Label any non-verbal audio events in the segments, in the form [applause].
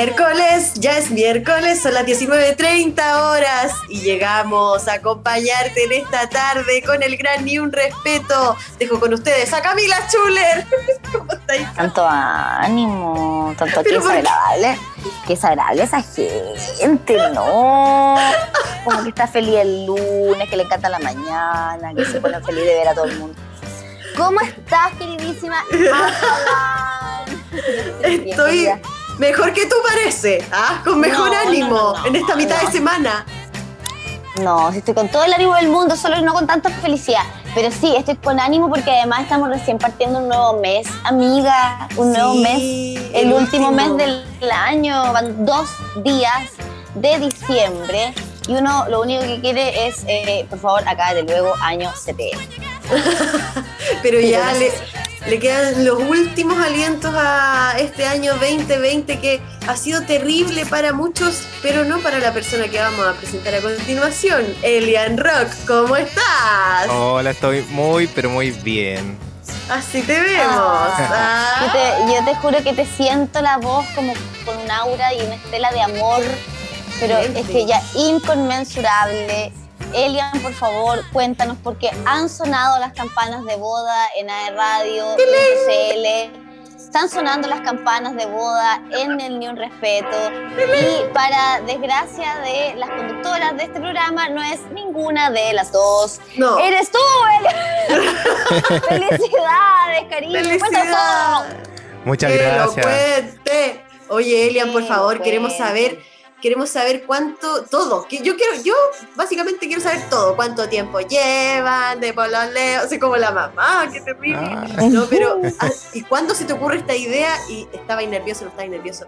miércoles, ya es miércoles, son las 19.30 horas y llegamos a acompañarte en esta tarde con el gran ni un respeto. Dejo con ustedes a Camila Chuler. [laughs] ¿Cómo estáis? Tanto ánimo, tanto que desagradable. Qué desagradable esa gente, ¿no? Como que está feliz el lunes, que le encanta la mañana, que se pone feliz de ver a todo el mundo. ¿Cómo estás, queridísima? [laughs] Estoy mejor que tú parece, ¿ah? con mejor ánimo en esta mitad de semana. No, estoy con todo el ánimo del mundo, solo no con tanta felicidad. Pero sí, estoy con ánimo porque además estamos recién partiendo un nuevo mes, amiga. Un nuevo mes, el, último, mes del año. Van dos días de diciembre y uno lo único que quiere es, eh, por favor, acá de luego año CPM. [laughs] Pero ya le, le quedan los últimos alientos a este año 2020 que ha sido terrible para muchos, pero no para la persona que vamos a presentar a continuación. Elian Rock, ¿cómo estás? Hola, estoy muy, pero muy bien. Así te vemos. Ah. Yo, te, juro que te siento la voz como con un aura y una estela de amor, pero es que ya inconmensurable Elian, por favor, cuéntanos, porque han sonado las campanas de boda en AE Radio, en CL. Están sonando las campanas de boda en el Ni Un Respeto. Y para desgracia de las conductoras de este programa, no es ninguna de las dos. No. ¡Eres tú, Elian! [laughs] ¡Felicidades, cariño! Felicidades. Muchas gracias. Oye, Elian, por favor, queremos saber queremos saber cuánto, todo. Que yo quiero, yo básicamente quiero saber todo, cuánto tiempo llevan, de pololeo, o sea, como la mamá, qué terrible. Ah. No, pero, ah, ¿y cuándo se te ocurre esta idea? Y estaba nervioso, no estaba nervioso.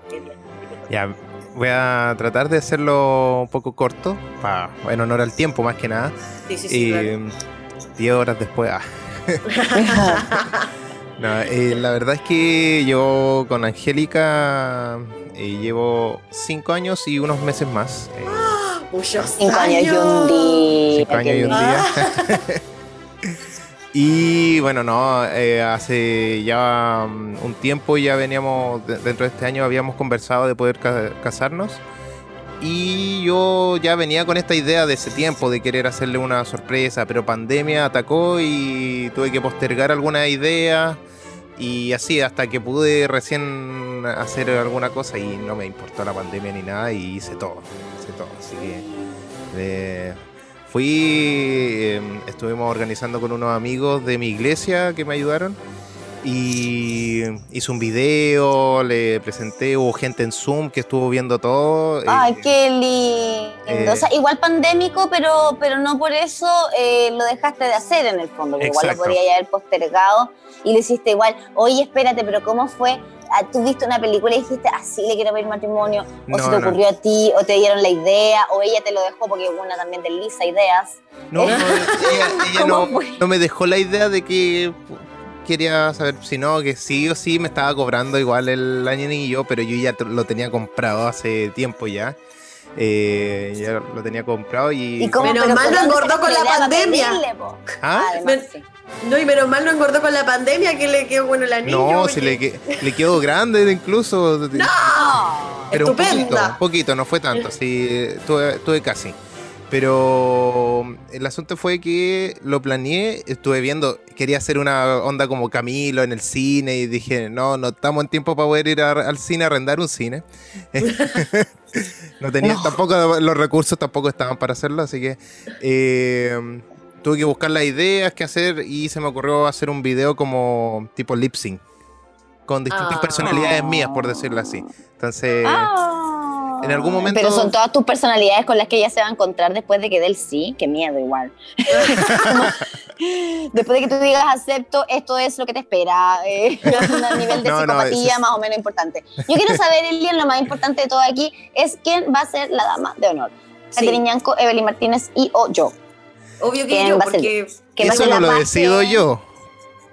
Ya, voy a tratar de hacerlo un poco corto, para, en honor al tiempo más que nada. Sí, sí, sí. Y diez horas después. Ah. [laughs] no, eh, la verdad es que yo con Angélica eh, llevo cinco años y unos meses más. Eh, [gasps] cinco años y un día. Cinco años y un día. [laughs] y bueno, no, eh, hace ya mm, un tiempo ya veníamos, dentro de este año habíamos conversado de poder casarnos. Y yo ya venía con esta idea de ese tiempo de querer hacerle una sorpresa, pero pandemia atacó y tuve que postergar alguna idea. Y así hasta que pude recién hacer alguna cosa y no me importó la pandemia ni nada y hice todo, hice todo. Así que eh, fui, em, estuvimos organizando con unos amigos de mi iglesia que me ayudaron y hice un video, le presenté, hubo gente en Zoom que estuvo viendo todo. Ay, qué lindo. o sea, eh, igual pandémico, pero, pero no por eso eh, lo dejaste de hacer en el fondo, igual lo podría haber postergado y lo hiciste igual. Oye, espérate, pero ¿cómo fue? Ah, ¿Tú viste una película y dijiste, así le quiero pedir matrimonio? ¿O se te ocurrió a ti? ¿O te dieron la idea? ¿O ella te lo dejó porque una también desliza ideas? No, no [laughs] ella, no, no, me dejó la idea de que quería saber si no, que sí o sí me estaba cobrando igual el yo, pero yo ya lo tenía comprado hace tiempo ya. Eh, ya lo tenía comprado y. ¿Y menos mal no engordó con la pandemia. ¿Ah? No, y menos mal no engordó con la pandemia que le quedó bueno la niña. No, si le, le, quedó grande incluso. ¡No! Pero un poquito, un poquito, no fue tanto, sí, tuve, tuve casi. Pero el asunto fue que lo planeé, estuve viendo, quería hacer una onda como Camilo en el cine y dije, no, no estamos en tiempo para poder ir al cine a arrendar un cine. [laughs] no tenía tampoco, los recursos tampoco estaban para hacerlo, así que eh, tuve que buscar las ideas que hacer y se me ocurrió hacer un video como tipo lip sync con distintas ah. personalidades mías, por decirlo así. Entonces... Ah. En algún momento. Pero son todas tus personalidades con las que ella se va a encontrar después de que dé el sí. Qué miedo, igual. [laughs] después de que tú digas acepto, esto es lo que te espera. Eh, [laughs] un nivel de psicopatía más o menos importante. Yo quiero saber, Elian, lo más importante de todo aquí es quién va a ser la dama de honor. Sí. Ñanco, Evelyn Martínez y o yo. Obvio que yo, porque. Eso no lo decido yo.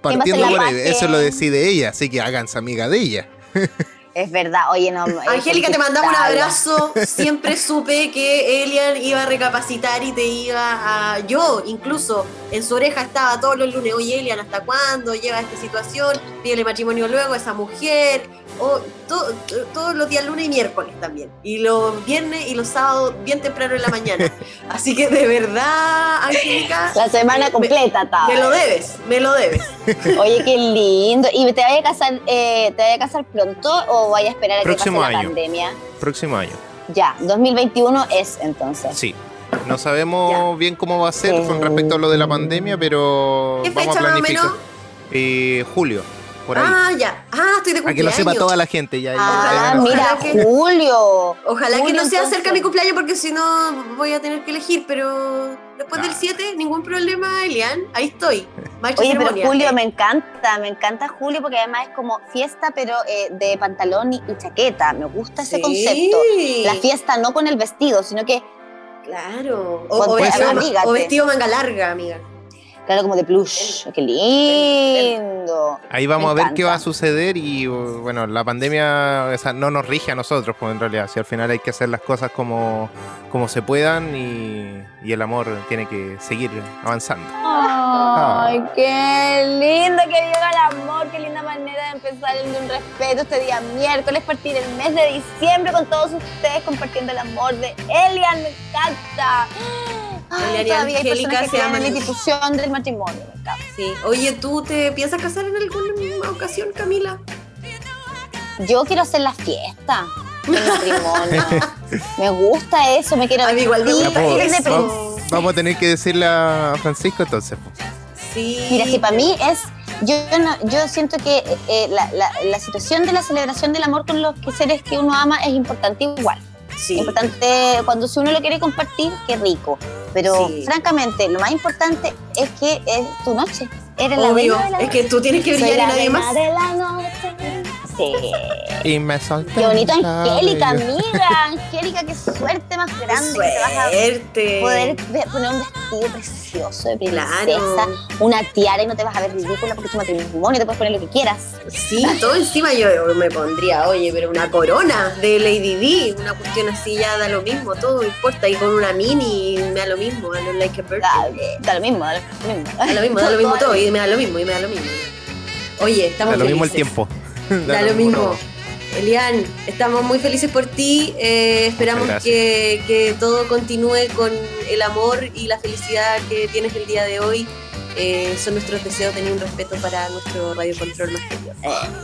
Partiendo por ahí, eso lo decide ella, así que háganse amiga de ella. [laughs] Es verdad, oye, no. Angélica, te mandamos un abrazo. Siempre supe que Elian iba a recapacitar y te iba a. Yo, incluso, en su oreja estaba todos los lunes. Oye, Elian, ¿hasta cuándo llega esta situación? Pídele matrimonio luego a esa mujer. O todos los días, lunes y miércoles también. Y los viernes y los sábados, bien temprano en la mañana. [laughs] Así que de verdad, Angélica. La semana completa, estaba. Me lo debes, me lo debes. Oye, qué lindo. ¿Y te vaya a casar, eh, te vaya a casar pronto o vaya a esperar a que pase la pandemia? Próximo año. Ya, 2021 es entonces. Sí. No sabemos bien cómo va a ser con respecto a lo de la pandemia, pero ¿Qué vamos a planificar. Eh, julio. Ah, ya. Ah, estoy de cumpleaños. Que lo sepa toda la gente. Ya, ah, mira, Julio. Ojalá que no sea cerca de mi cumpleaños porque si no voy a tener que elegir, pero después del 7, ningún problema, Elian. Ahí estoy. [laughs] Oye, pero Julio me encanta, me encanta Julio porque además es como fiesta, pero eh, de pantalón y, chaqueta. Me gusta ese concepto. La fiesta no con el vestido, sino que. Claro. O, vestido, manga larga, amiga claro, como de plush. ¡Qué lindo! Ahí vamos a ver qué va a suceder y bueno, la pandemia no nos rige a nosotros, pues en realidad, si al final hay que hacer las cosas como, como se puedan y, el amor tiene que seguir avanzando. ¡Ay, qué lindo que viva el amor! ¡Qué linda manera de empezar el un respeto este día miércoles, partir el mes de diciembre con todos ustedes compartiendo el amor de Elian! ¡Me encanta! Ay, Angélica se llama la institución del matrimonio. Sí. Oye, ¿tú te piensas casar en alguna ocasión, Camila? Yo quiero hacer la fiesta del matrimonio. [laughs] me gusta eso, me quiero. A mí igual me gusta Vamos a tener que decirle a Francisco entonces. Sí. Mira, si para mí es yo, yo siento que eh, la, la, la, situación de la celebración del amor con los seres que uno ama es importante igual. Importante, cuando si uno lo quiere compartir, qué rico. Pero francamente, lo más importante es que es tu noche. Eres Obvio, la es que tú tienes que brillar y nadie más. De la noche. Y me solté. Qué bonito, Angélica, amiga. Angélica, qué suerte más grande que te vas a poder poner un vestido precioso de princesa, una tiara y no te vas a ver ridícula porque tu matrimonio, te puedes poner lo que quieras. Sí, todo encima yo me pondría, oye, pero una corona de Lady D, una cuestión así ya da lo mismo, todo importa. Y con una mini me da lo mismo, I like a da, da, lo mismo, da lo mismo. Da lo mismo, da lo mismo [laughs] todo y me da lo mismo, y me da lo mismo. Oye, estamos Da lo mismo el tiempo. [laughs] da lo mismo. Elian, estamos muy felices por ti. Eh, esperamos que, todo continúe con el amor y la felicidad que tienes el día de hoy. Eh, son nuestros deseos, tener un respeto para nuestro radiocontrol más querido.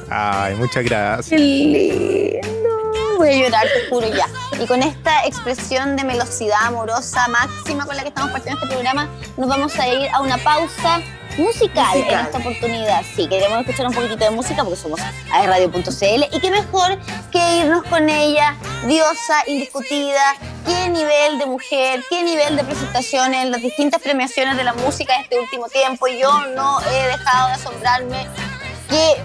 Ay, muchas gracias. Qué lindo. Voy a llorar, te juro ya. Y con esta expresión de velocidad amorosa máxima con la que estamos partiendo este programa, nos vamos a ir a una pausa musical, en esta oportunidad. Sí, queremos escuchar un poquitito de música porque somos Radio.cl y qué mejor que irnos con ella, diosa indiscutida, qué nivel de mujer, qué nivel de presentación en las distintas premiaciones de la música de este último tiempo. Yo no he dejado de asombrarme. Qué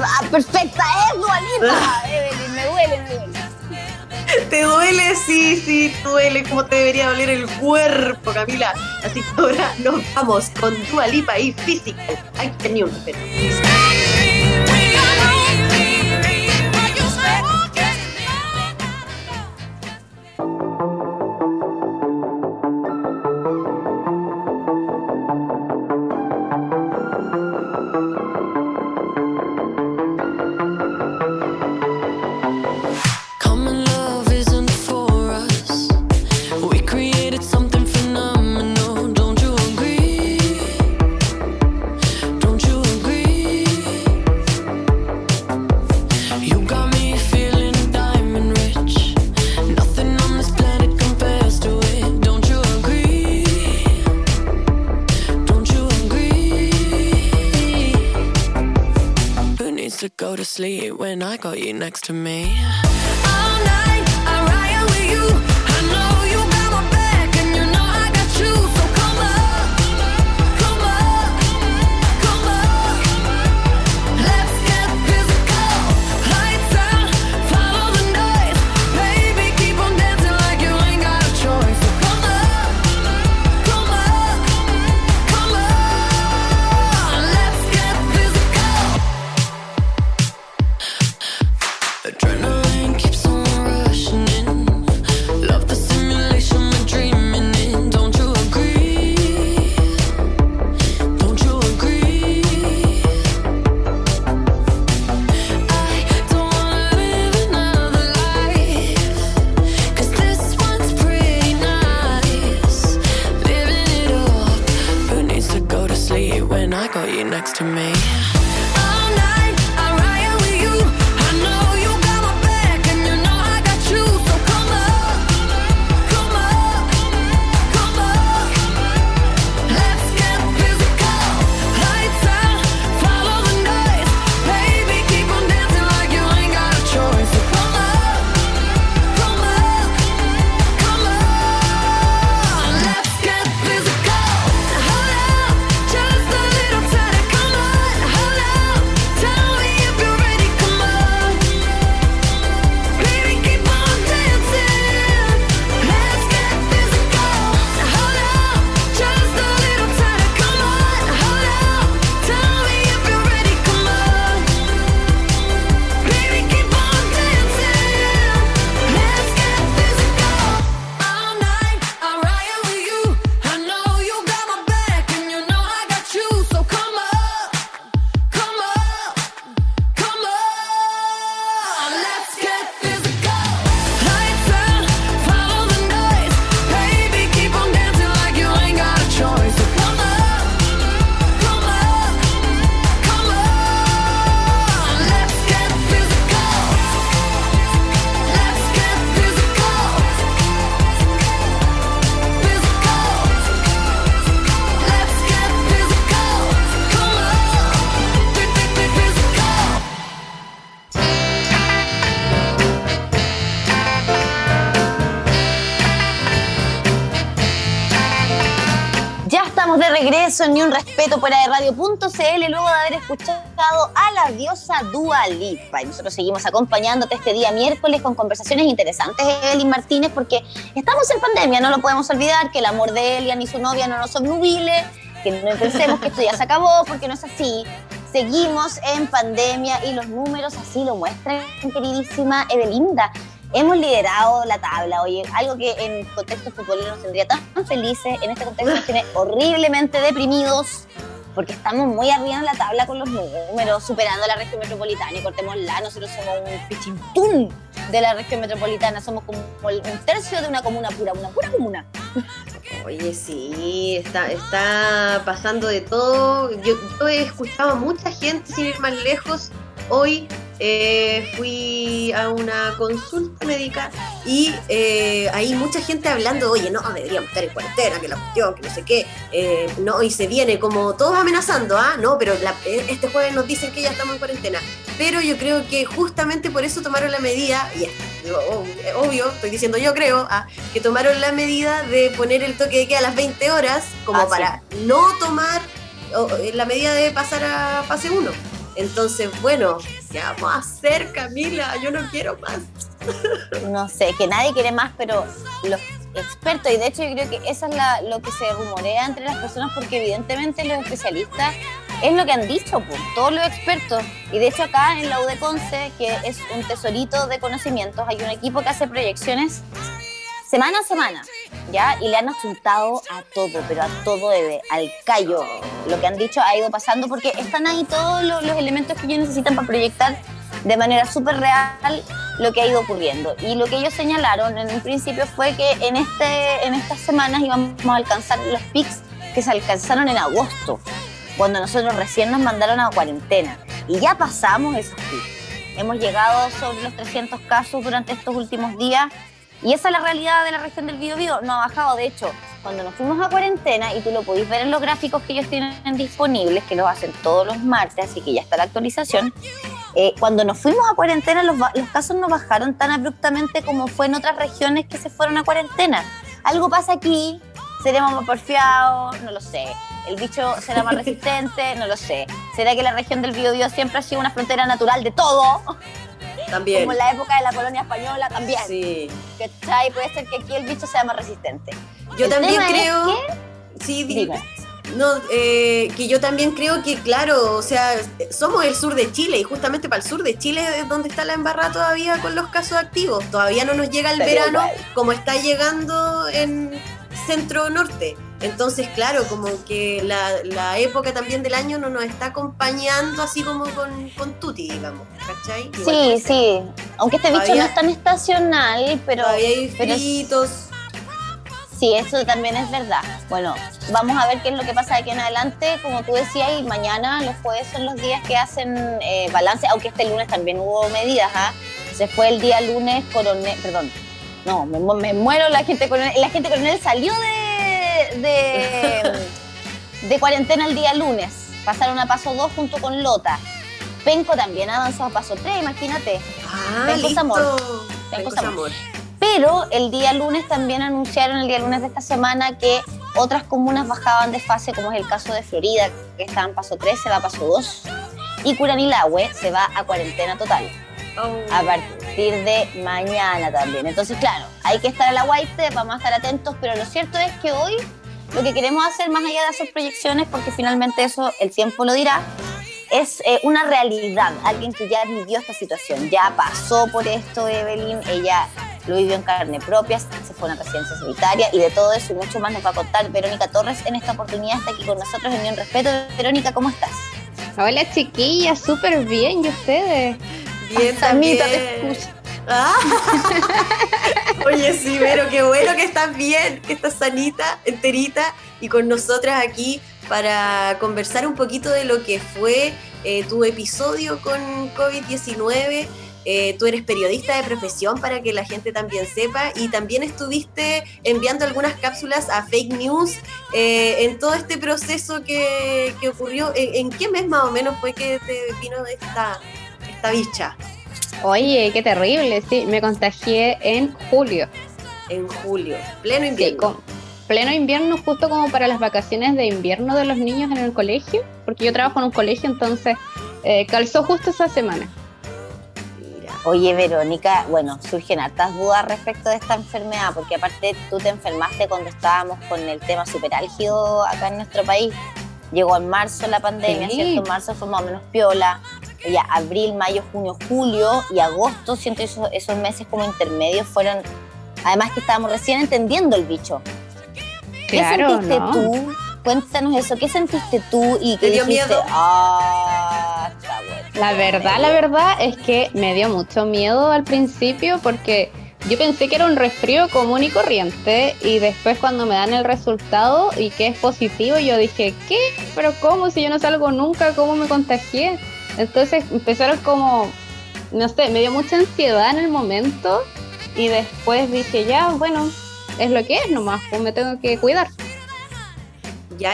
ah, perfecta es Dualita, [laughs] Evelyn, me duele, me duele. ¿Te duele? Sí, sí, duele como te debería doler el cuerpo, Camila. Así que ahora nos vamos con Dua Lipa y Physical. Hay que tener un luego de haber escuchado a la diosa Dua Lipa. Y nosotros seguimos acompañándote este día miércoles con conversaciones interesantes, Evelyn Martínez, porque estamos en pandemia, no lo podemos olvidar, que el amor de Elian y su novia no nos obnubile, que no pensemos que esto ya se acabó, porque no es así. Seguimos en pandemia y los números así lo muestran, queridísima Evelinda hemos liderado la tabla, oye, algo que en contexto futbolero nos tendría tan felices, en este contexto nos tiene horriblemente deprimidos, porque estamos muy arriba en la tabla con los números, superando la región metropolitana y cortémosla, nosotros somos un pichintún de la región metropolitana, somos como un tercio de una comuna pura, una pura comuna. [laughs] Oye, sí, está, está pasando de todo. Yo, yo he escuchado a mucha gente, sin ir más lejos, hoy eh, fui a una consulta médica y eh, hay mucha gente hablando, oye, no, deberíamos estar en cuarentena, que la cuestión, que no sé qué, eh, no, y se viene como todos amenazando, ¿ah? No, pero este jueves nos dicen que ya estamos en cuarentena. Pero yo creo que justamente por eso tomaron la medida, y es obvio, estoy diciendo yo creo, ¿ah? que tomaron la medida de poner el toque de queda a las 20 horas, como ah, para no tomar la medida de pasar a fase 1. Entonces, bueno, ¿qué vamos a hacer, Camila? Yo no quiero más. No sé, que nadie quiere más, pero los expertos, y de hecho yo creo que eso es lo que se rumorea entre las personas, porque evidentemente los especialistas es lo que han dicho, pues, todos los expertos. Y de hecho acá en la UDECONCE, que es un tesorito de conocimientos, hay un equipo que hace proyecciones semana a semana, ¿ya? Y le han achuntado a todo, pero a todo, bebé, al callo. Lo que han dicho ha ido pasando porque están ahí todos los, elementos que ellos necesitan para proyectar de manera súper real lo que ha ido ocurriendo. Y lo que ellos señalaron en un principio fue que en, este, en estas semanas íbamos a alcanzar los pics que se alcanzaron en agosto, cuando nosotros recién nos mandaron a cuarentena. Y ya pasamos esos pics. Hemos llegado sobre los 300 casos durante estos últimos días y esa es la realidad de la región del Biobío, no ha bajado. De hecho, cuando nos fuimos a cuarentena, y tú lo podéis ver en los gráficos que ellos tienen disponibles, que los hacen todos los martes, así que ya está la actualización, eh, cuando nos fuimos a cuarentena los, casos no bajaron tan abruptamente como fue en otras regiones que se fueron a cuarentena. Algo pasa aquí, seremos más porfiados, no lo sé. El bicho será más resistente, no lo sé. ¿Será que la región del Biobío siempre ha sido una frontera natural de todo? También. Como en la época de la colonia española también. Sí. ¿Cachai? Puede ser que aquí el bicho sea más resistente. Yo también creo. Sí, dime. No, eh, que yo también creo que, claro, o sea, somos el sur de Chile y justamente para el sur de Chile es donde está la embarrada todavía con los casos activos. Todavía no nos llega el verano como está llegando en centro norte. Entonces, claro, como que la, época también del año no nos está acompañando así como con, con Tuti, digamos, ¿cachai? sí, sí. Aunque este bicho no es tan estacional, pero. Todavía hay fritos. Sí, eso también es verdad. Bueno, vamos a ver qué es lo que pasa de aquí en adelante. Como tú decías, y mañana, los jueves son los días que hacen eh, balance, aunque este lunes también hubo medidas. ¿ah? Se fue el día lunes coronel, perdón, no, me, muero, la gente coronel, la gente coronel salió de, de, [laughs] de cuarentena el día lunes. Pasaron a paso 2 junto con Lota. Penco también avanzó a paso 3, imagínate. Ah, Penco listo. Amor. Penco, Penco amor. Pero el día lunes también anunciaron, el día lunes de esta semana, que otras comunas bajaban de fase, como es el caso de Florida, que está en paso 3, se va a paso 2. Y Curanilahue se va a cuarentena total. A partir de mañana también. Entonces, claro, hay que estar a la white, vamos a estar atentos, pero lo cierto es que hoy lo que queremos hacer, más allá de hacer proyecciones, porque finalmente eso el tiempo lo dirá, es eh, una realidad. Alguien que ya vivió esta situación, ya pasó por esto, Evelyn, ella lo vivió en carne propia, se fue a una residencia sanitaria y de todo eso y mucho más nos va a contar Verónica Torres en esta oportunidad. Está aquí con nosotros en Un Respeto. Verónica, ¿cómo estás? Hola chiquillas, súper bien. ¿Y ustedes? Bien, también. te ah. [laughs] Oye, sí, pero qué bueno que estás bien, que estás sanita, enterita y con nosotras aquí para conversar un poquito de lo que fue eh, tu episodio con COVID-19 eh, tú eres periodista de profesión para que la gente también sepa y también estuviste enviando algunas cápsulas a fake news eh, en todo este proceso que, ocurrió. ¿En, qué mes más o menos fue que te vino esta, esta bicha? Oye, qué terrible, sí, me contagié en julio. En julio, pleno invierno. pleno invierno, justo como para las vacaciones de invierno de los niños en el colegio, porque yo trabajo en un colegio, entonces eh, calzó justo esa semana. Oye, Verónica, bueno, surgen hartas dudas respecto de esta enfermedad, porque aparte tú te enfermaste cuando estábamos con el tema superálgido acá en nuestro país. Llegó en marzo la pandemia, ¿cierto? Marzo fue más o menos piola. Ya abril, mayo, junio, julio y agosto, siento esos, esos meses como intermedios fueron, además que estábamos recién entendiendo el bicho. ¿Qué sentiste tú? Cuéntanos eso, ¿qué sentiste tú y qué dio dijiste? Miedo? Ah, la verdad, la verdad es que me dio mucho miedo al principio porque yo pensé que era un resfrío común y corriente y después cuando me dan el resultado y que es positivo, yo dije, ¿qué? ¿Pero cómo? Si yo no salgo nunca, ¿cómo me contagié? Entonces empezaron como, no sé, me dio mucha ansiedad en el momento y después dije, ya, bueno, es lo que es nomás, pues me tengo que cuidar.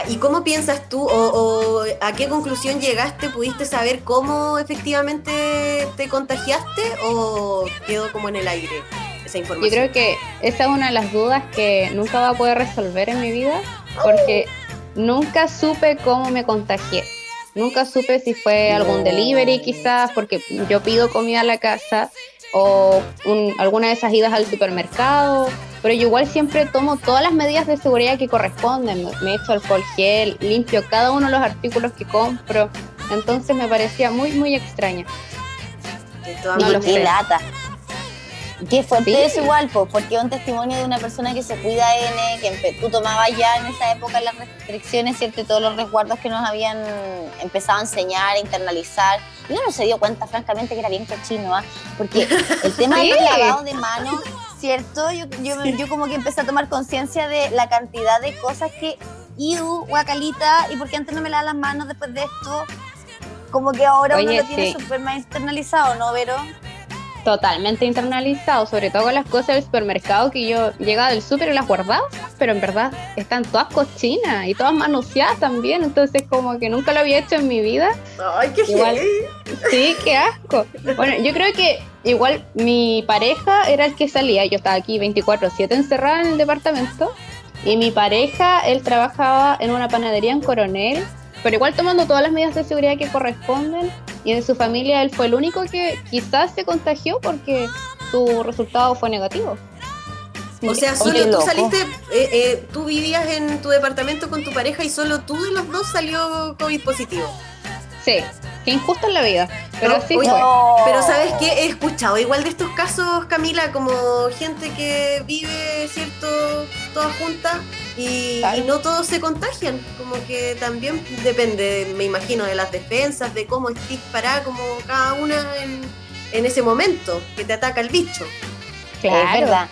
¿Y cómo piensas tú o, a qué conclusión llegaste? ¿Pudiste saber cómo efectivamente te contagiaste o quedó como en el aire esa información? Yo creo que esa es una de las dudas que nunca va a poder resolver en mi vida porque nunca supe cómo me contagié. Nunca supe si fue algún delivery quizás, porque yo pido comida a la casa o alguna de esas idas al supermercado pero yo igual siempre tomo todas las medidas de seguridad que corresponden. Me echo alcohol gel, limpio cada uno de los artículos que compro. Entonces me parecía muy, muy extraña. No lo qué lata. Qué fuerte es igual, porque es un testimonio de una persona que se cuida N, que tú tomabas ya en esa época las restricciones, ¿cierto? Y todos los resguardos que nos habían empezado a enseñar, a internalizar. Y uno no se dio cuenta, francamente, que era bien cochino, ¿ah? Porque el tema [laughs] del lavado de manos ¿cierto? Yo, yo, como que empecé a tomar conciencia de la cantidad de cosas que, iu, guacalita, y porque antes no me lavaba las manos después de esto, como que ahora uno lo tiene súper más internalizado, ¿no, Vero? Totalmente internalizado, sobre todo con las cosas del supermercado que yo llegaba del súper y las guardaba, pero en verdad están todas cochinas y todas manoseadas también, entonces como que nunca lo había hecho en mi vida. Ay, qué Igual, Sí, qué asco. Bueno, yo creo que igual mi pareja era el que salía, yo estaba aquí 24/7 encerrada en el departamento y mi pareja, él trabajaba en una panadería en Coronel, pero igual tomando todas las medidas de seguridad que corresponden y en su familia él fue el único que quizás se contagió porque su resultado fue negativo. O sea, solo tú saliste, eh, eh, tú vivías en tu departamento con tu pareja y solo tú de los dos salió COVID positivo. Sí, qué injusto en la vida. Pero sí Pero sabes qué, he escuchado igual de estos casos, Camila, como gente que vive, ¿cierto? Todas juntas y, no todos se contagian. Como que también depende, me imagino, de las defensas, de cómo estés parada como cada una en, ese momento que te ataca el bicho. Claro. Es verdad.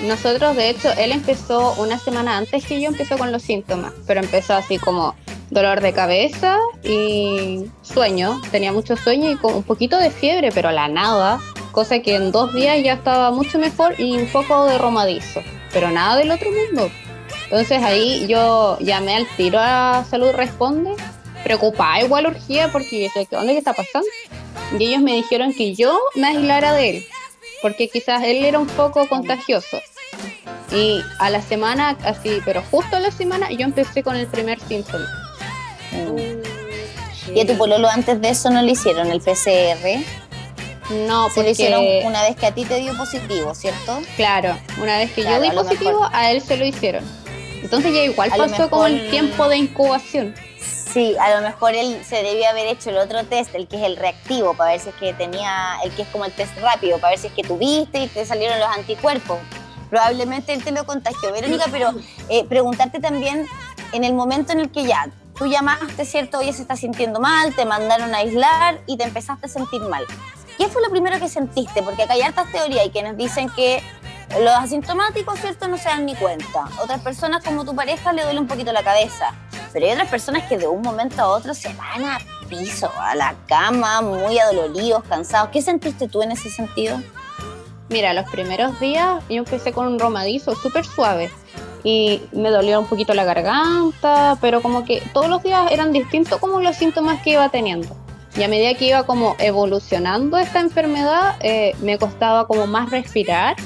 nosotros, de hecho, él empezó una semana antes que yo empezó con los síntomas, pero empezó así como dolor de cabeza y sueño. Tenía mucho sueño y con un poquito de fiebre, pero la nada. Cosa que en dos días ya estaba mucho mejor y un poco de romadizo, pero nada del otro mundo. Entonces ahí yo llamé al tiro a Salud Responde, preocupada igual urgía porque yo sé, ¿qué está pasando? Y ellos me dijeron que yo me aislara de él, porque quizás él era un poco contagioso. Y a la semana, así, pero justo a la semana, yo empecé con el primer síntoma. ¿Y a tu pololo antes de eso no le hicieron el PCR? No, porque... Se lo hicieron una vez que a ti te dio positivo, ¿cierto? Claro, una vez que yo di positivo, a él se lo hicieron. Entonces ya igual pasó como el tiempo de incubación. Sí, a lo mejor él se debió haber hecho el otro test, el que es el reactivo, para ver si es que tenía, el que es como el test rápido, para ver si es que tuviste y te salieron los anticuerpos. Probablemente él te lo contagió, Verónica, pero eh, preguntarte también en el momento en el que ya tú llamaste, ¿cierto? Oye, se está sintiendo mal, te mandaron a aislar y te empezaste a sentir mal. ¿Qué fue lo primero que sentiste? Porque acá hay hartas teorías y quienes dicen que los asintomáticos, ¿cierto? No se dan ni cuenta. Otras personas como tu pareja le duele un poquito la cabeza. Pero hay otras personas que de un momento a otro se van a piso, a la cama, muy adoloridos, cansados. ¿Qué sentiste tú en ese sentido? Mira, los primeros días yo empecé con un romadizo súper suave y me dolía un poquito la garganta, pero como que todos los días eran distintos como los síntomas que iba teniendo. Y a medida que iba como evolucionando esta enfermedad, eh, me costaba como más respirar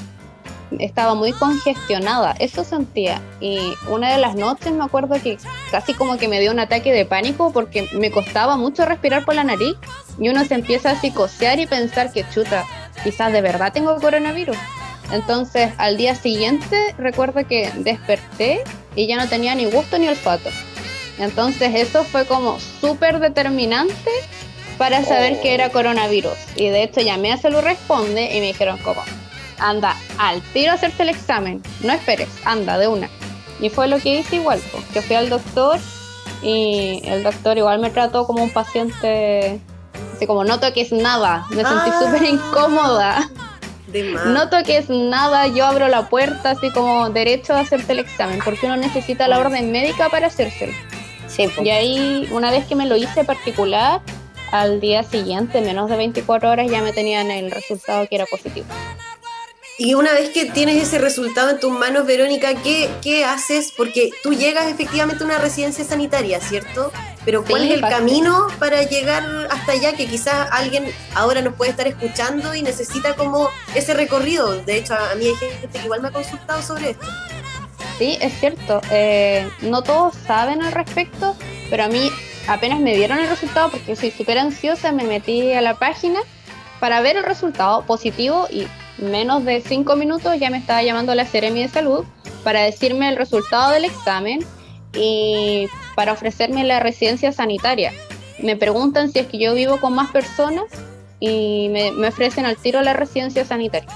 estaba muy congestionada, eso sentía. Y una de las noches me acuerdo que casi como que me dio un ataque de pánico porque me costaba mucho respirar por la nariz y uno se empieza a psicosear y pensar que chuta, quizás de verdad tengo coronavirus. Entonces al día siguiente recuerdo que desperté y ya no tenía ni gusto ni olfato. Entonces eso fue como súper determinante para saber que era coronavirus. Y de hecho llamé a Salud Responde y me dijeron como, anda al tiro a hacerte el examen, no esperes, anda de una. Y fue lo que hice igual, que fui al doctor y el doctor igual me trató como un paciente, así como no toques nada, me sentí ah. súper incómoda. No toques nada, yo abro la puerta así como derecho a hacerte el examen, porque uno necesita la orden médica para hacérselo. Sí, Y ahí, una vez que me lo hice particular, al día siguiente, menos de 24 horas, ya me tenían el resultado que era positivo. Y una vez que tienes ese resultado en tus manos, Verónica, ¿qué, ¿qué, haces? Porque tú llegas efectivamente a una residencia sanitaria, ¿cierto? Pero ¿cuál es el camino para llegar hasta allá? Que quizás alguien ahora nos puede estar escuchando y necesita como ese recorrido. De hecho, a mí hay gente que igual me ha consultado sobre esto. Sí, es cierto. Eh, no todos saben al respecto, pero a mí apenas me dieron el resultado porque yo soy súper ansiosa, me metí a la página para ver el resultado positivo y menos de cinco minutos ya me estaba llamando la Seremi de Salud para decirme el resultado del examen y para ofrecerme la residencia sanitaria. Me preguntan si es que yo vivo con más personas y me, me ofrecen al tiro la residencia sanitaria.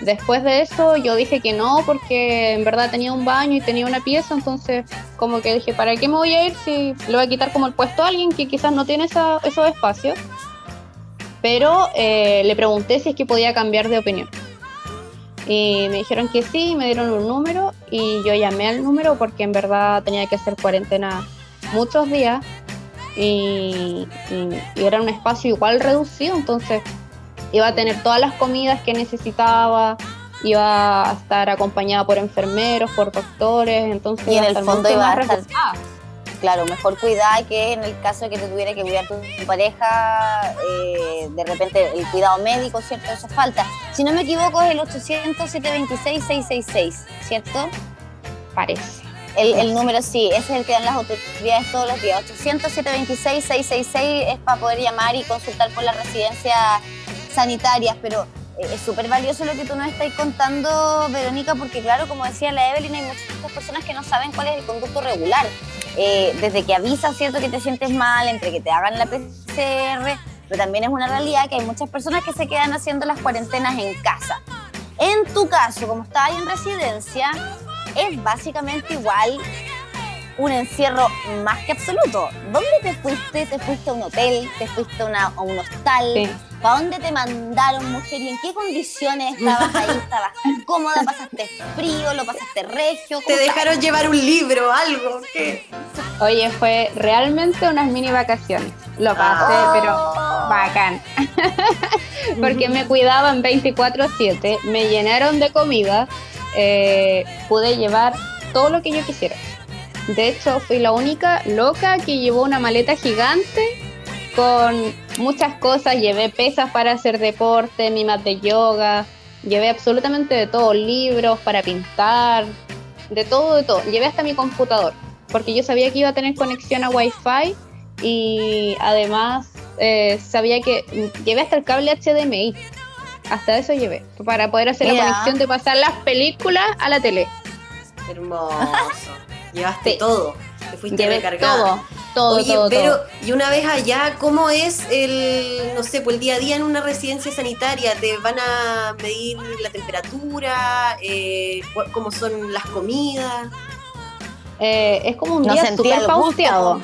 Después de eso yo dije que no porque en verdad tenía un baño y tenía una pieza, entonces como que dije, ¿para qué me voy a ir si le voy a quitar como el puesto a alguien que quizás no tiene esa, esos espacios? Pero eh, le pregunté si es que podía cambiar de opinión. Y me dijeron que sí, me dieron un número y yo llamé al número porque en verdad tenía que hacer cuarentena muchos días y, era un espacio igual reducido, entonces iba a tener todas las comidas que necesitaba, iba a estar acompañada por enfermeros, por doctores, entonces y en el fondo iba a estar, claro, mejor cuidar que en el caso de que te tuviera que cuidar tu, pareja, eh, de repente el cuidado médico, ¿cierto? Eso falta. Si no me equivoco, es el 800-726-666, ¿cierto? Parece. El, número sí, ese es el que dan las autoridades todos los días. 800-726-666 es para poder llamar y consultar por las residencias sanitarias, pero es súper valioso lo que tú nos estás contando, Verónica, porque claro, como decía la Evelyn, hay muchas personas que no saben cuál es el conducto regular. Eh, desde que avisas, ¿cierto?, que te sientes mal, entre que te hagan la PCR, pero también es una realidad que hay muchas personas que se quedan haciendo las cuarentenas en casa. En tu caso, como estás ahí en residencia, es básicamente igual un encierro más que absoluto. ¿Dónde te fuiste? ¿Te fuiste a un hotel? ¿Te fuiste a, un hostal? ¿Para dónde te mandaron, mujer? ¿Y en qué condiciones estabas ahí? ¿Estabas cómoda? ¿Pasaste frío? ¿Lo pasaste regio? ¿Te dejaron llevar un libro, algo? ¿Qué? Oye, fue realmente unas mini vacaciones. Lo pasé, Ah. pero bacán. [laughs] Porque me cuidaban 24-7, me llenaron de comida, eh, pude llevar todo lo que yo quisiera. De hecho, fui la única loca que llevó una maleta gigante con muchas cosas. Llevé pesas para hacer deporte, mi mat de yoga, llevé absolutamente de todo, libros para pintar, de todo, de todo. Llevé hasta mi computador, porque yo sabía que iba a tener conexión a Wi-Fi y además eh, sabía que llevé hasta el cable HDMI. Hasta eso llevé, para poder hacer Mira. la conexión de pasar las películas a la tele. Hermoso. Llevaste Sí. todo. Te fuiste Llevé recargada. todo, todo, Oye, todo, pero todo. y una vez allá, ¿cómo es el, no sé, pues el día a día en una residencia sanitaria? ¿Te van a medir la temperatura? Eh, ¿Cómo son las comidas? Eh, es como un No día súper gusto, pausteado.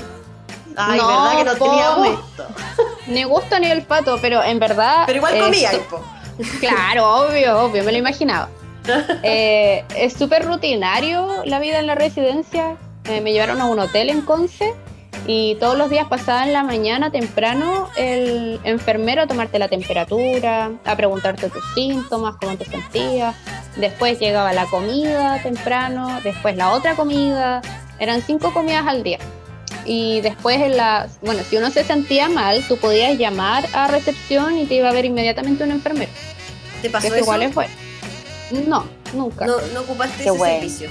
Ay, No, ¿verdad que no po. teníamos esto? [laughs] Ni gusto ni olfato, pero en verdad. Pero igual eh, comía, po. Claro, obvio, obvio, me lo imaginaba. [laughs] Eh, es súper rutinario la vida en la residencia. Eh, me llevaron a un hotel en Conce y todos los días pasaba en la mañana temprano el enfermero a tomarte la temperatura, a preguntarte tus síntomas, cómo te sentías. Después llegaba la comida temprano, después la otra comida. Eran cinco comidas al día. Y después en la, bueno, si uno se sentía mal, tú podías llamar a recepción y te iba a ver inmediatamente un enfermero. ¿Te pasó eso eso? igual es bueno. No, nunca. No, no ocupaste Qué ese bueno. servicio.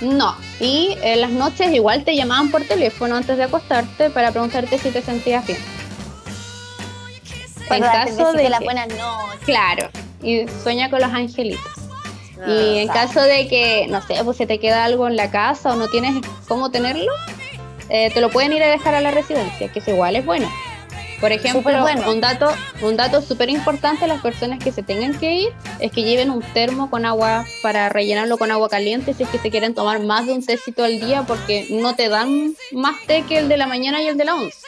No. Y en las noches igual te llamaban por teléfono antes de acostarte para preguntarte si te sentías bien. Para en caso de las buenas noches. Claro. Y sueña con los angelitos. Ah, y en sabe. caso de que, no sé, pues se te queda algo en la casa o no tienes cómo tenerlo, eh, te lo pueden ir a dejar a la residencia, que es igual es bueno. Por ejemplo, bueno. un dato un dato súper importante a las personas que se tengan que ir es que lleven un termo con agua para rellenarlo con agua caliente si es que se quieren tomar más de un tecito al día porque no te dan más té que el de la mañana y el de la once.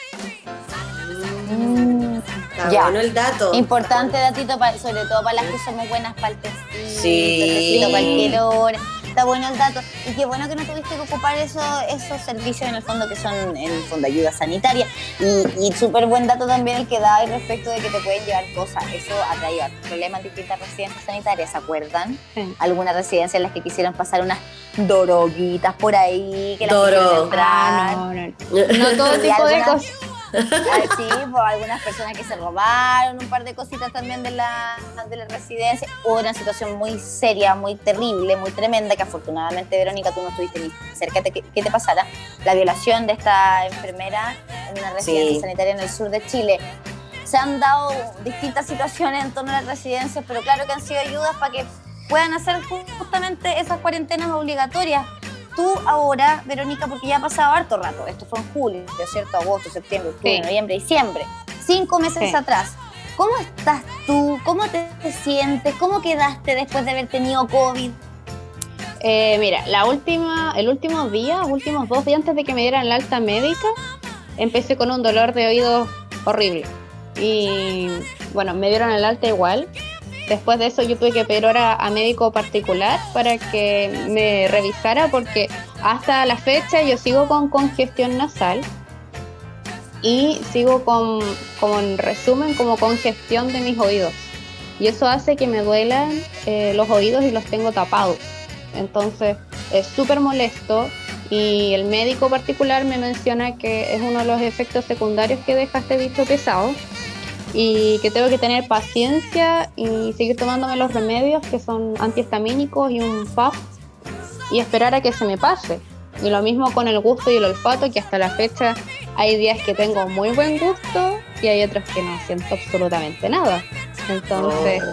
Mm, Está ya. bueno el dato. Importante datito, pa- sobre todo para las que somos buenas para el tecito, Sí. el tecito a cualquier hora. Está bueno el dato. Y qué bueno que no tuviste que ocupar eso, esos servicios en el fondo que son en el fondo ayuda sanitaria. Y, y súper buen dato también el que da al respecto de que te pueden llevar cosas. Eso ha traído problemas en distintas residencias sanitarias, ¿se acuerdan? Sí. Algunas residencias en las que quisieron pasar unas doroguitas por ahí, que las Doro. quisieron entrar. Ah, no, no. No todo [laughs] tipo de cosas. Sí, pues algunas personas que se robaron un par de cositas también de la, de la residencia. Hubo una situación muy seria, muy terrible, muy tremenda, que afortunadamente, Verónica, tú no estuviste ni cerca de que, que te pasara. La violación de esta enfermera en una residencia Sí. sanitaria en el sur de Chile. Se han dado distintas situaciones en torno a las residencias, pero claro que han sido ayudas para que puedan hacer justamente esas cuarentenas obligatorias. Tú ahora, Verónica, porque ya ha pasado harto rato, esto fue en julio, ¿cierto? Agosto, septiembre, octubre, Sí. noviembre, diciembre, cinco meses Sí. atrás. ¿Cómo estás tú? ¿Cómo te, te sientes? ¿Cómo quedaste después de haber tenido COVID? Eh, mira, la última, el último día, últimos dos días antes de que me dieran la alta médica, empecé con un dolor de oídos horrible. Y bueno, me dieron el alta igual. Después de eso yo tuve que pedir hora a médico particular para que me revisara porque hasta la fecha yo sigo con congestión nasal y sigo con, como en resumen, como congestión de mis oídos. Y eso hace que me duelan eh, los oídos y los tengo tapados. Entonces es súper molesto y el médico particular me menciona que es uno de los efectos secundarios que deja este bicho pesado y que tengo que tener paciencia y seguir tomándome los remedios que son antihistamínicos y un puff y esperar a que se me pase. Y lo mismo con el gusto y el olfato, que hasta la fecha hay días que tengo muy buen gusto y hay otros que no siento absolutamente nada. Entonces,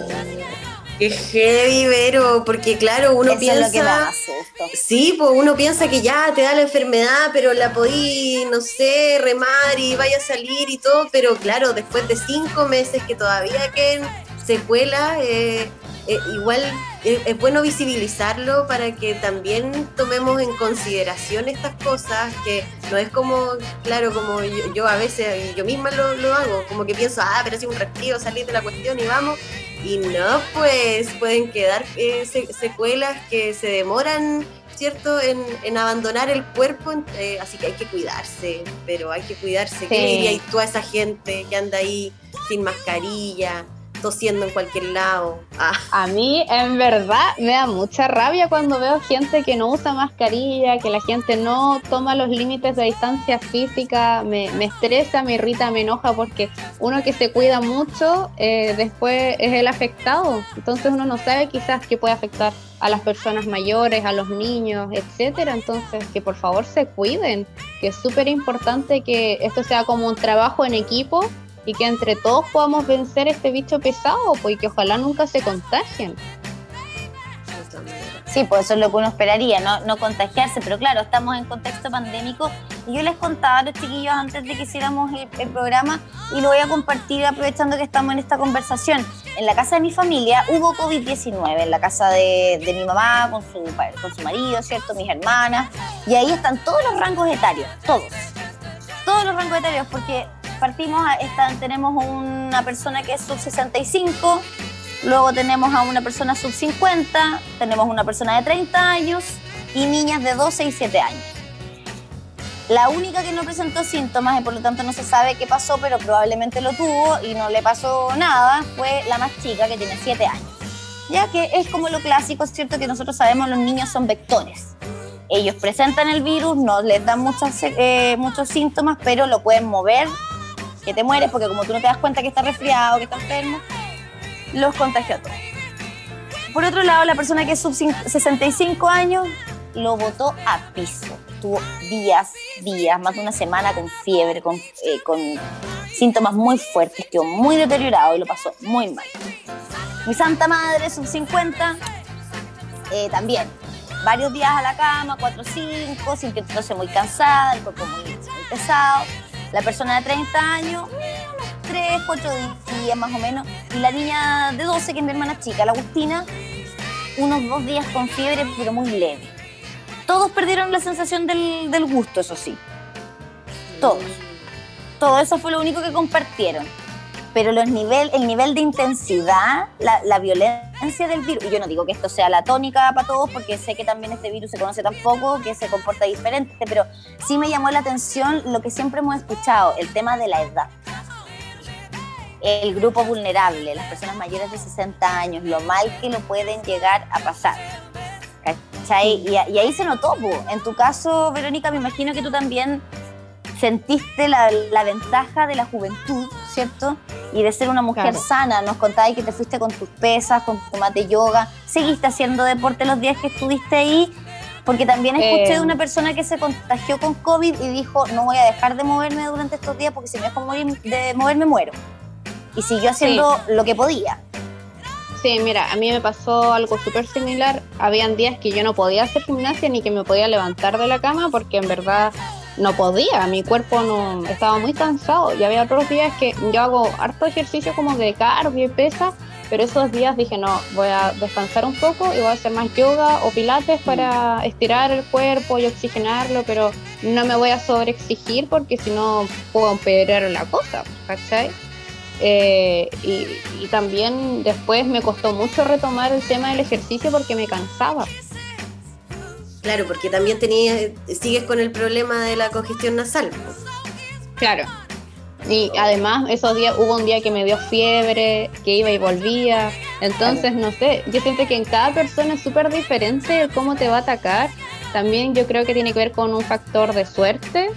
Qué heavy, Vero, porque claro, uno Eso piensa... es lo que más. Sí, pues uno piensa que ya te da la enfermedad, pero la podí, no sé, remar y vaya a salir y todo, pero claro, después de cinco meses que todavía queden secuelas, eh, eh, igual es, bueno visibilizarlo para que también tomemos en consideración estas cosas, que no es como, claro, como yo, a veces, yo misma lo, lo, hago, como que pienso, ah, pero es un respiro, salir de la cuestión y vamos, y no, pues pueden quedar eh, secuelas que se demoran ¿cierto?, en, en abandonar el cuerpo, eh, así que hay que cuidarse, pero hay que cuidarse. ¿Qué tú a esa gente que anda ahí sin mascarilla? Tosiendo en cualquier lado. Ah. A mí, en verdad, me da mucha rabia cuando veo gente que no usa mascarilla, que la gente no toma los límites de distancia física. Me, me estresa, me irrita, me enoja porque uno que se cuida mucho, eh, después es el afectado. Entonces uno no sabe quizás qué puede afectar a las personas mayores, a los niños, etcétera. Entonces, que por favor se cuiden, que es súper importante que esto sea como un trabajo en equipo y que entre todos podamos vencer este bicho pesado, pues y que ojalá nunca se contagien. Sí, pues eso es lo que uno esperaría, no, no contagiarse, pero claro, estamos en contexto pandémico y yo les contaba a los chiquillos antes de que hiciéramos el, programa y lo voy a compartir aprovechando que estamos en esta conversación. En la casa de mi familia hubo COVID-19, en la casa de, de, mi mamá con su, con su marido, ¿cierto? Mis hermanas, y ahí están todos los rangos etarios, todos. Todos los rangos etarios, porque partimos, tenemos una persona que es sub 65, luego tenemos a una persona sub 50, tenemos una persona de 30 años y niñas de 12 y 7 años. La única que no presentó síntomas y por lo tanto no se sabe qué pasó, pero probablemente lo tuvo y no le pasó nada, fue la más chica que tiene 7 años. Ya que es como lo clásico, es cierto que nosotros sabemos los niños son vectores. Ellos presentan el virus, no les dan eh, muchos síntomas, pero lo pueden mover que te mueres porque como tú no te das cuenta que estás resfriado, que estás enfermo, los contagió a todos. Por otro lado, la persona que es sub 65 años lo botó a piso. Estuvo días, días, más de una semana con fiebre, con, eh, con síntomas muy fuertes, quedó muy deteriorado y lo pasó muy mal. Mi santa madre, sub 50, eh, también. Varios días a la cama, 4 o 5, sintiéndose muy cansada, el cuerpo muy pesado la persona de 30 años, unos 3, 4 días más o menos. Y la niña de 12, que es mi hermana chica, la Agustina, unos dos días con fiebre, pero muy leve. Todos perdieron la sensación del, del gusto, eso sí. Todos. Todo eso fue lo único que compartieron pero los nivel, el nivel de intensidad, la, violencia del virus, y yo no digo que esto sea la tónica para todos, porque sé que también este virus se conoce tan poco, que se comporta diferente, pero sí me llamó la atención lo que siempre hemos escuchado, el tema de la edad. El grupo vulnerable, las personas mayores de 60 años, lo mal que lo pueden llegar a pasar. ¿Cachai? Y, ahí se notó, en tu caso, Verónica, me imagino que tú también sentiste la, la ventaja de la juventud, ¿cierto? y de ser una mujer sana. Nos contabas que te fuiste con tus pesas, con tu mate yoga. ¿Seguiste haciendo deporte los días que estuviste ahí? Porque también escuché de una persona que se contagió con COVID y dijo, no voy a dejar de moverme durante estos días porque si me dejo morir, de moverme muero. Y siguió haciendo lo que podía. Sí, mira, a mí me pasó algo súper similar. Habían días que yo no podía hacer gimnasia ni que me podía levantar de la cama porque en verdad no podía, mi cuerpo no estaba muy cansado y había otros días que yo hago harto ejercicio como de cardio y pesa, pero esos días dije no, voy a descansar un poco y voy a hacer más yoga o pilates para estirar el cuerpo y oxigenarlo, pero no me voy a sobreexigir porque si no puedo empeorar la cosa, ¿cachai? Eh, y, y también después me costó mucho retomar el tema del ejercicio porque me cansaba. Claro, porque también tenías, sigues con el problema de la congestión nasal. Claro. Y además, esos días hubo un día que me dio fiebre, que iba y volvía. Entonces, no sé, yo siento que en cada persona es súper diferente cómo te va a atacar. También yo creo que tiene que ver con un factor de suerte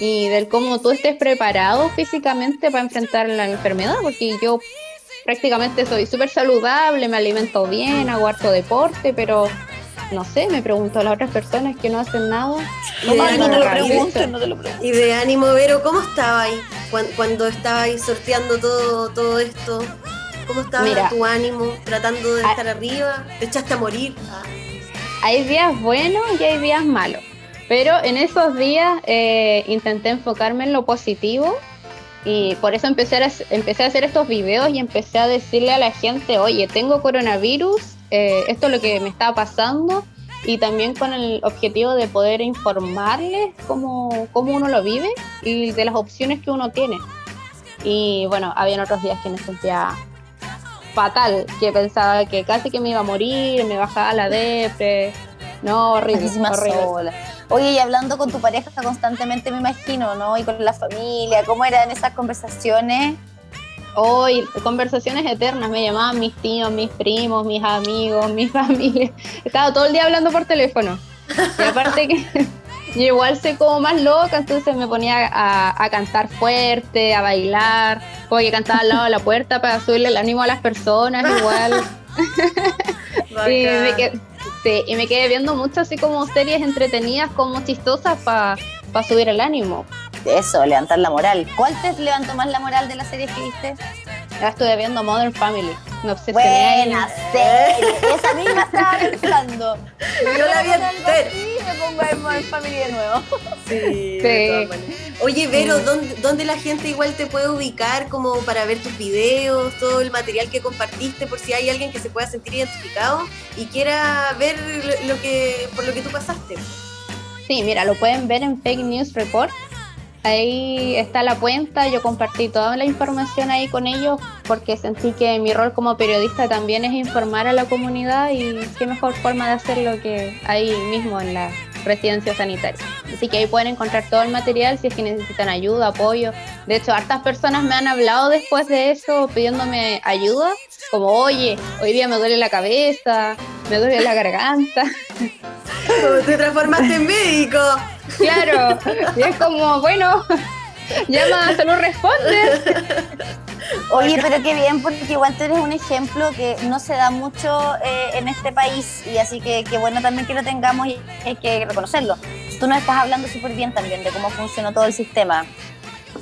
y del cómo tú estés preparado físicamente para enfrentar la enfermedad, porque yo prácticamente soy súper saludable, me alimento bien, hago harto deporte, pero no sé, me pregunto a las otras personas que no hacen nada. Y de, ánimo, no te lo Y de ánimo, Vero, ¿cómo estaba ahí cuando, cuando estaba ahí sorteando todo, todo esto? ¿Cómo estaba tu ánimo tratando de estar arriba? ¿Te echaste a morir? Hay días buenos y hay días malos. Pero en esos días eh, intenté enfocarme en lo positivo y por eso empecé a, empecé a hacer estos videos y empecé a decirle a la gente, oye, tengo coronavirus, eh, esto es lo que me está pasando y también con el objetivo de poder informarles cómo, cómo uno lo vive y de las opciones que uno tiene. Y bueno, habían otros días que me sentía fatal, que pensaba que casi que me iba a morir, me bajaba la depre. No, horrible, horrible. Oye, y hablando con tu pareja constantemente, me imagino, ¿no? Y con la familia, ¿cómo eran esas conversaciones? Hoy, conversaciones eternas, me llamaban mis tíos, mis primos, mis amigos, [laughs] mi familia. Estaba todo el día hablando por teléfono. Y aparte que [laughs] yo igual soy como más loca, entonces me ponía a, cantar fuerte, a bailar, porque cantaba al lado de la puerta para subirle el ánimo a las personas igual. [laughs] y, me quedé, y me quedé viendo mucho así como series entretenidas, como chistosas para subir el ánimo. Eso, levantar la moral. ¿Cuál te levantó más la moral de la serie que viste? Ya estuve viendo Modern Family. Me obsesioné. Buena serie. [laughs] Esa misma [laughs] estaba pensando. Yo la vi entera. Y me pongo a ver Modern Family de nuevo. [laughs] Sí. sí. Oye, Vero, ¿dónde, ¿dónde, la gente igual te puede ubicar como para ver tus videos, todo el material que compartiste, por si hay alguien que se pueda sentir identificado y quiera ver lo que por lo que tú pasaste? Sí, mira, lo pueden ver en Fake News Report Ahí está la cuenta, yo compartí toda la información ahí con ellos porque sentí que mi rol como periodista también es informar a la comunidad y qué mejor forma de hacerlo que ahí mismo en la residencia sanitaria. Así que ahí pueden encontrar todo el material si es que necesitan ayuda, apoyo. De hecho, hartas personas me han hablado después de eso pidiéndome ayuda, como, oye, hoy día me duele la cabeza, me duele la garganta. te transformaste en médico. Claro, y es como, bueno, llama Salud Responde. Oye, pero qué bien, porque igual tú eres un ejemplo que no se da mucho eh, en este país y así que qué bueno también que lo tengamos y hay que reconocerlo. Tú nos estás hablando súper bien también de cómo funcionó todo el sistema.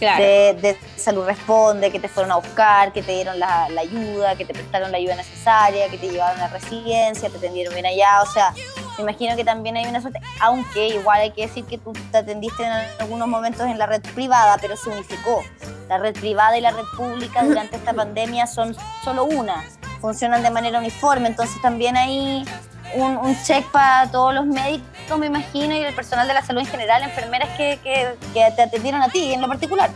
De, salud responde, que te fueron a buscar, que te dieron la, ayuda, que te prestaron la ayuda necesaria, que te llevaron a la residencia, te atendieron bien allá, o sea, me imagino que también hay una suerte, aunque igual hay que decir que tú te atendiste en algunos momentos en la red privada, pero se unificó. La red privada y la red pública durante esta pandemia son solo una, funcionan de manera uniforme, entonces también hay un, un check para todos los médicos, me imagino, y el personal de la salud en general, enfermeras que, que, que te atendieron a ti en lo particular.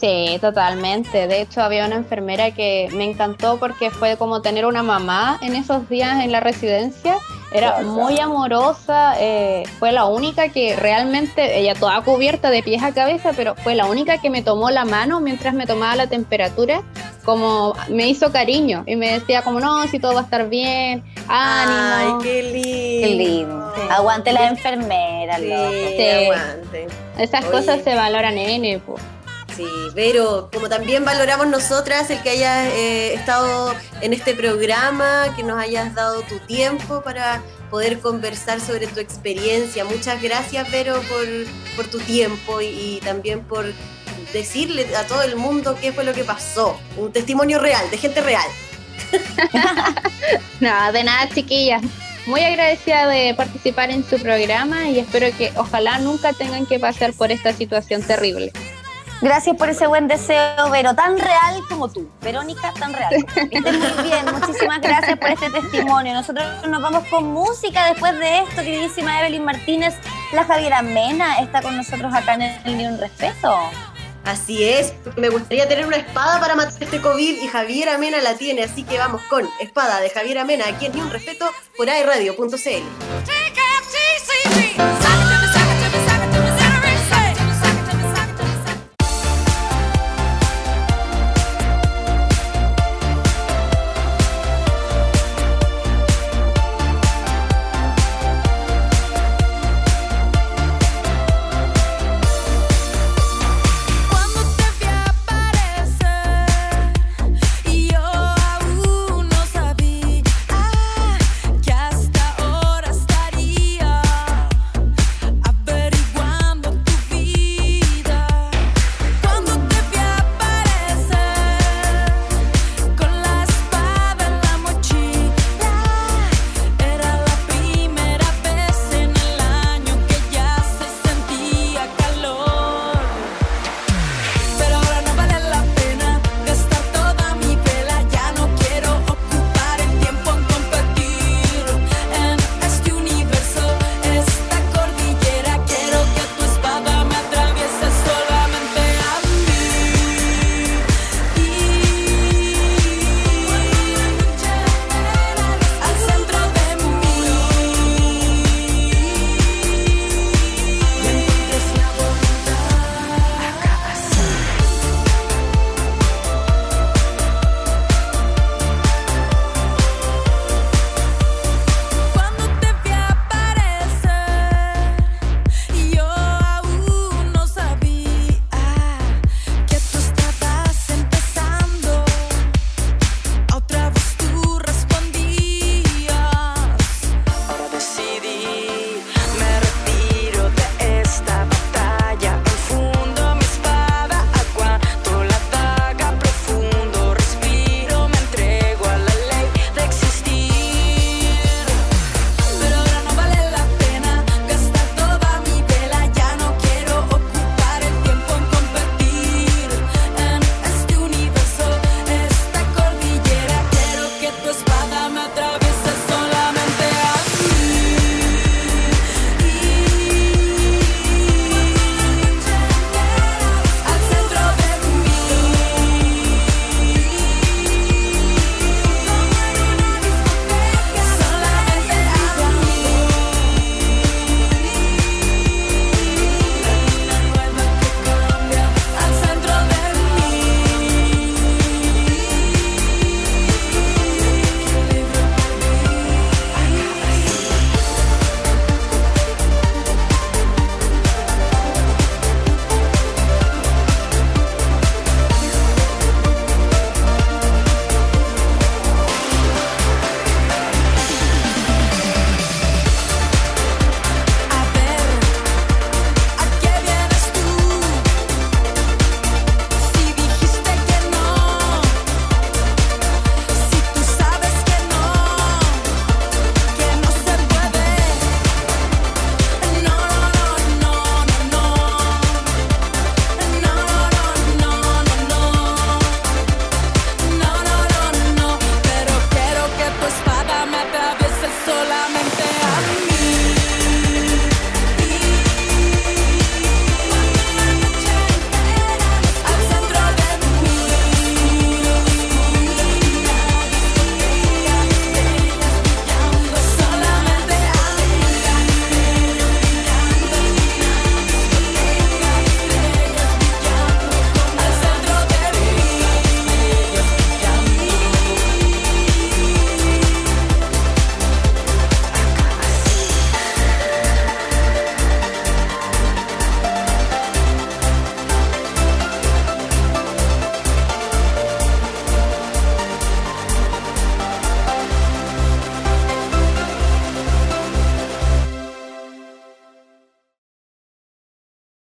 Sí, totalmente. De hecho, había una enfermera que me encantó porque fue como tener una mamá en esos días en la residencia. Era muy amorosa, eh, fue la única que realmente, ella toda cubierta de pies a cabeza, pero fue la única que me tomó la mano mientras me tomaba la temperatura, como me hizo cariño y me decía como, no, si todo va a estar bien, ánimo. Ay, qué lindo. Qué lindo. Aguante la enfermera, sí, aguante. Esas cosas se valoran en pues. Sí, pero como también valoramos nosotras el que hayas eh, estado en este programa, que nos hayas dado tu tiempo para poder conversar sobre tu experiencia. Muchas gracias, Vero, por, tu tiempo y, también por decirle a todo el mundo qué fue lo que pasó. Un testimonio real, de gente real. [laughs] no, de nada, chiquillas. Muy agradecida de participar en su programa y espero que ojalá nunca tengan que pasar por esta situación terrible. Gracias por ese buen deseo, Vero, tan real como tú. Verónica, tan real. Estás muy bien, muchísimas gracias por este testimonio. Nosotros nos vamos con música después de esto, queridísima Evelyn Martínez. La Javiera Mena está con nosotros acá en el Ni Un Respeto. Así es, me gustaría tener una espada para matar este COVID y Javiera Mena la tiene, así que vamos con Espada de Javiera Mena aquí en Ni Un Respeto por airradio.cl.